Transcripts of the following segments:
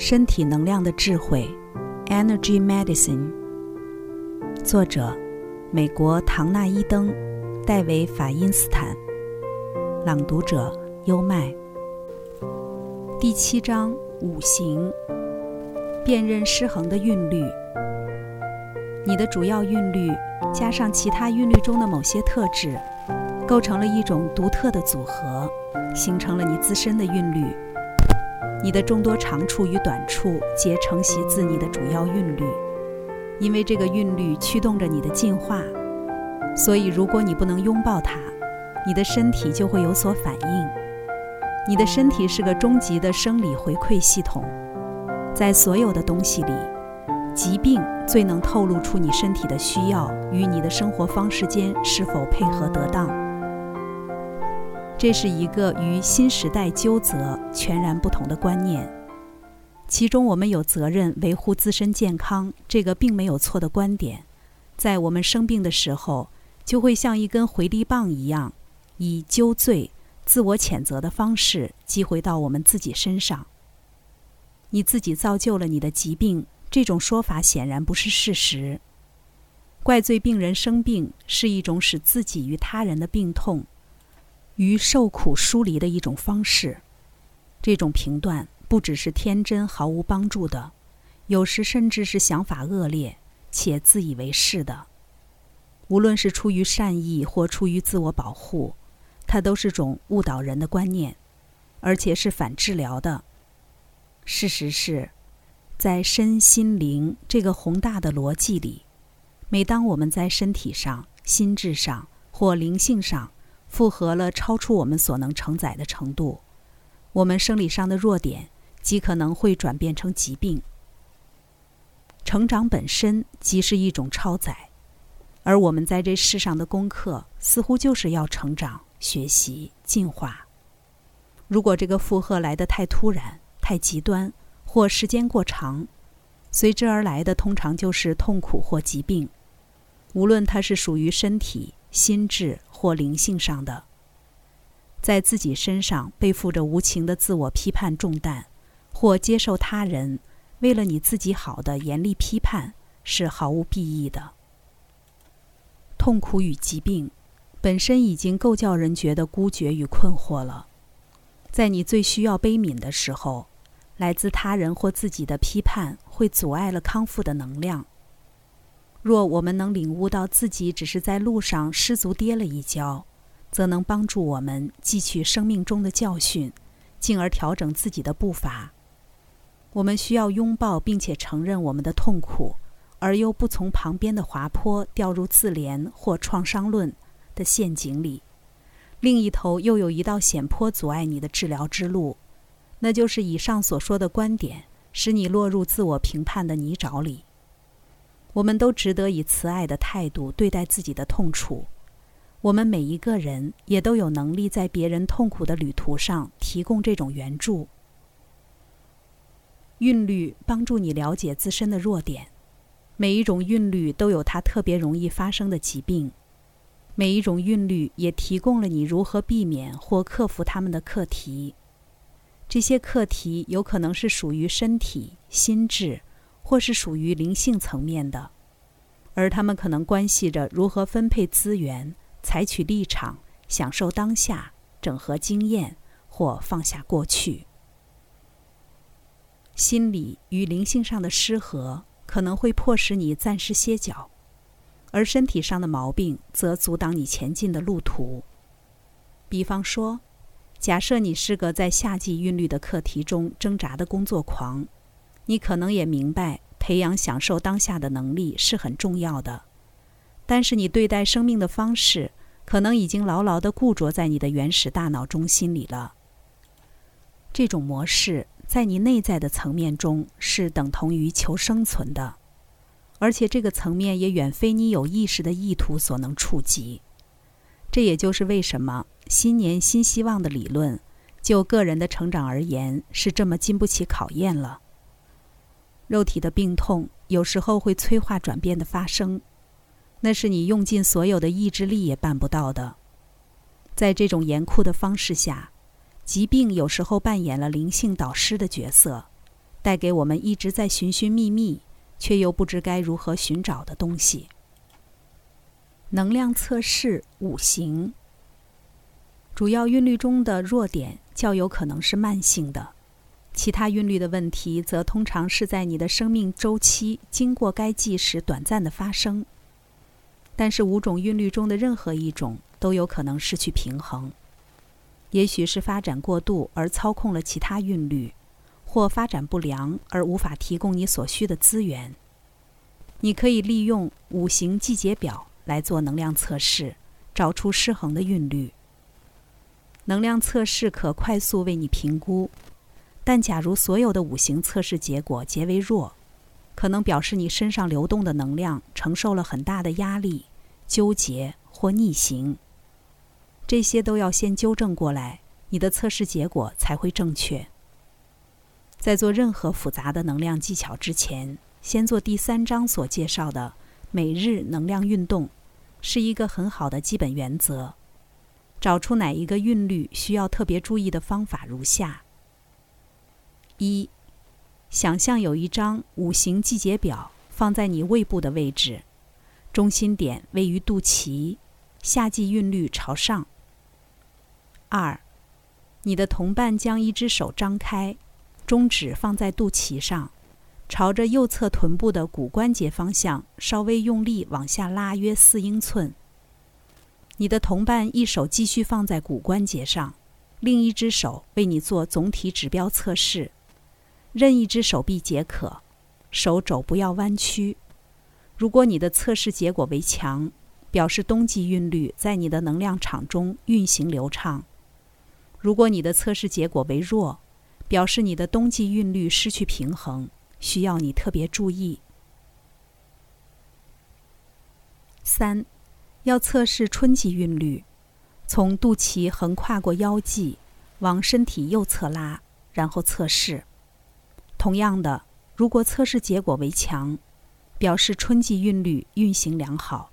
身体能量的智慧，Energy Medicine。作者：美国唐纳伊登、戴维法因斯坦。朗读者：优麦。第七章：五行，辨认失衡的韵律。你的主要韵律加上其他韵律中的某些特质，构成了一种独特的组合，形成了你自身的韵律。你的众多长处与短处皆承袭自你的主要韵律，因为这个韵律驱动着你的进化。所以，如果你不能拥抱它，你的身体就会有所反应。你的身体是个终极的生理回馈系统，在所有的东西里，疾病最能透露出你身体的需要与你的生活方式间是否配合得当。这是一个与新时代纠责全然不同的观念，其中我们有责任维护自身健康，这个并没有错的观点，在我们生病的时候，就会像一根回力棒一样，以纠罪、自我谴责的方式击回到我们自己身上。你自己造就了你的疾病，这种说法显然不是事实。怪罪病人生病是一种使自己与他人的病痛。与受苦疏离的一种方式，这种评断不只是天真毫无帮助的，有时甚至是想法恶劣且自以为是的。无论是出于善意或出于自我保护，它都是种误导人的观念，而且是反治疗的。事实是，在身心灵这个宏大的逻辑里，每当我们在身体上、心智上或灵性上，复合了超出我们所能承载的程度，我们生理上的弱点极可能会转变成疾病。成长本身即是一种超载，而我们在这世上的功课似乎就是要成长、学习、进化。如果这个负荷来得太突然、太极端，或时间过长，随之而来的通常就是痛苦或疾病，无论它是属于身体。心智或灵性上的，在自己身上背负着无情的自我批判重担，或接受他人为了你自己好的严厉批判，是毫无裨益的。痛苦与疾病本身已经够叫人觉得孤绝与困惑了，在你最需要悲悯的时候，来自他人或自己的批判会阻碍了康复的能量。若我们能领悟到自己只是在路上失足跌了一跤，则能帮助我们汲取生命中的教训，进而调整自己的步伐。我们需要拥抱并且承认我们的痛苦，而又不从旁边的滑坡掉入自怜或创伤论的陷阱里。另一头又有一道险坡阻碍你的治疗之路，那就是以上所说的观点使你落入自我评判的泥沼里。我们都值得以慈爱的态度对待自己的痛楚。我们每一个人也都有能力在别人痛苦的旅途上提供这种援助。韵律帮助你了解自身的弱点。每一种韵律都有它特别容易发生的疾病。每一种韵律也提供了你如何避免或克服他们的课题。这些课题有可能是属于身体、心智。或是属于灵性层面的，而他们可能关系着如何分配资源、采取立场、享受当下、整合经验或放下过去。心理与灵性上的失和可能会迫使你暂时歇脚，而身体上的毛病则阻挡你前进的路途。比方说，假设你是个在夏季韵律的课题中挣扎的工作狂。你可能也明白，培养享受当下的能力是很重要的，但是你对待生命的方式，可能已经牢牢地固着在你的原始大脑中心里了。这种模式在你内在的层面中是等同于求生存的，而且这个层面也远非你有意识的意图所能触及。这也就是为什么新年新希望的理论，就个人的成长而言是这么经不起考验了。肉体的病痛有时候会催化转变的发生，那是你用尽所有的意志力也办不到的。在这种严酷的方式下，疾病有时候扮演了灵性导师的角色，带给我们一直在寻寻觅觅，却又不知该如何寻找的东西。能量测试五行，主要韵律中的弱点较有可能是慢性的，其他韵律的问题则通常是在你的生命周期经过该季时短暂的发生。但是五种韵律中的任何一种都有可能失去平衡。也许是发展过度而操控了其他韵律，或发展不良而无法提供你所需的资源。你可以利用五行季节表来做能量测试，找出失衡的韵律。能量测试可快速为你评估，但假如所有的五行测试结果皆为弱，可能表示你身上流动的能量承受了很大的压力、纠结或逆行。这些都要先纠正过来，你的测试结果才会正确。在做任何复杂的能量技巧之前，先做第三章所介绍的每日能量运动，是一个很好的基本原则。找出哪一个韵律需要特别注意的方法如下：一、想象有一张五行季节表放在你胃部的位置，中心点位于肚脐，夏季韵律朝上。二，你的同伴将一只手张开，中指放在肚脐上，朝着右侧臀部的骨关节方向稍微用力往下拉约四英寸。你的同伴一手继续放在骨关节上，另一只手为你做总体指标测试，任一只手臂皆可，手肘不要弯曲。如果你的测试结果为强，表示冬季韵律在你的能量场中运行流畅。如果你的测试结果为弱，表示你的冬季韵律失去平衡，需要你特别注意。三，要测试春季韵律，从肚脐横跨过腰际，往身体右侧拉，然后测试。同样的，如果测试结果为强，表示春季韵律运行良好；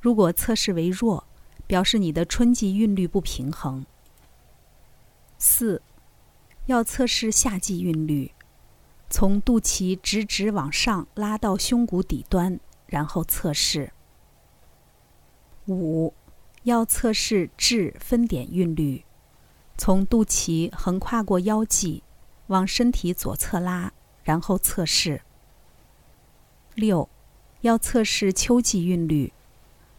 如果测试为弱，表示你的春季韵律不平衡。四，要测试夏季韵律，从肚脐直直往上拉到胸骨底端，然后测试。五，要测试至分点韵律，从肚脐横跨过腰际，往身体左侧拉，然后测试。六，要测试秋季韵律，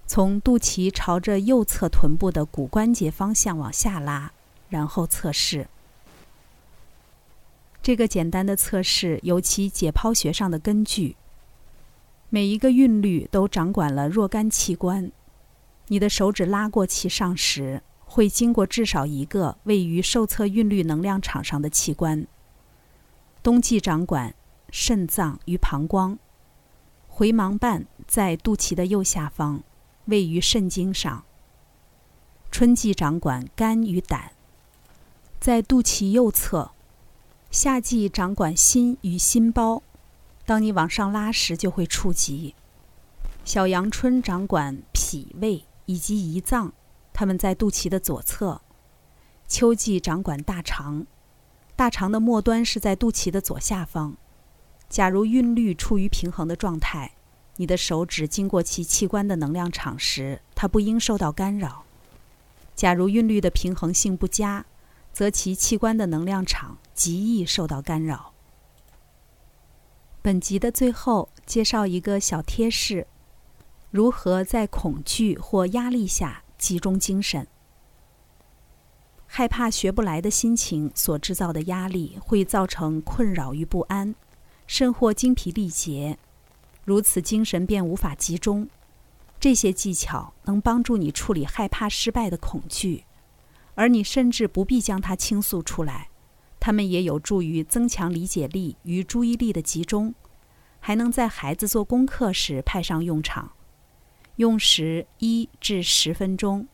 从肚脐朝着右侧臀部的骨关节方向往下拉。然后测试。这个简单的测试有其解剖学上的根据。每一个韵律都掌管了若干器官。你的手指拉过其上时，会经过至少一个位于受测韵律能量场上的器官。冬季掌管肾脏与膀胱，回盲瓣在肚脐的右下方，位于肾经上。春季掌管肝与胆。在肚脐右侧，夏季掌管心与心包，当你往上拉时就会触及。小阳春掌管脾胃以及胰脏，它们在肚脐的左侧。秋季掌管大肠，大肠的末端是在肚脐的左下方。假如韵律处于平衡的状态，你的手指经过其器官的能量场时，它不应受到干扰。假如韵律的平衡性不佳，则其器官的能量场极易受到干扰。本集的最后介绍一个小贴士：如何在恐惧或压力下集中精神。害怕学不来的心情所制造的压力会造成困扰与不安，甚或精疲力竭，如此精神便无法集中。这些技巧能帮助你处理害怕失败的恐惧。而你甚至不必将它倾诉出来，它们也有助于增强理解力与注意力的集中，还能在孩子做功课时派上用场。用时一至十分钟。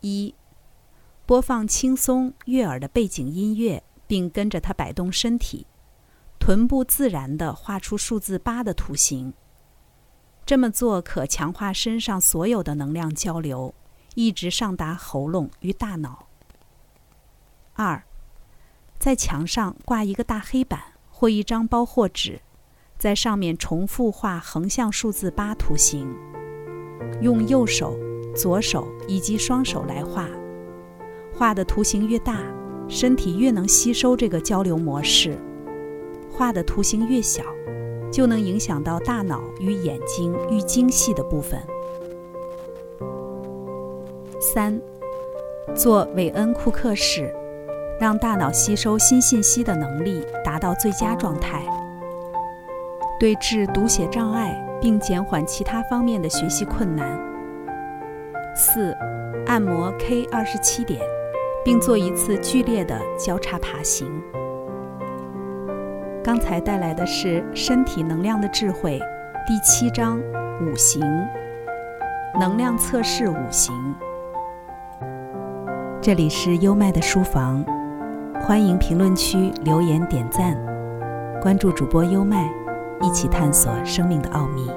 一，播放轻松悦耳的背景音乐，并跟着它摆动身体，臀部自然地画出数字八的图形。这么做可强化身上所有的能量交流。一直上达喉咙与大脑。二，在墙上挂一个大黑板或一张包货纸，在上面重复画横向数字八图形，用右手、左手以及双手来画。画的图形越大，身体越能吸收这个交流模式；画的图形越小，就能影响到大脑与眼睛愈精细的部分。三，做韦恩库克式，让大脑吸收新信息的能力达到最佳状态，对治读写障碍并减缓其他方面的学习困难。四，按摩 K 二十七点。并做一次剧烈的交叉爬行。刚才带来的是《身体能量的智慧》第七章五行能量测试五行。这里是优麦的书房，欢迎评论区留言点赞，关注主播优麦，一起探索生命的奥秘。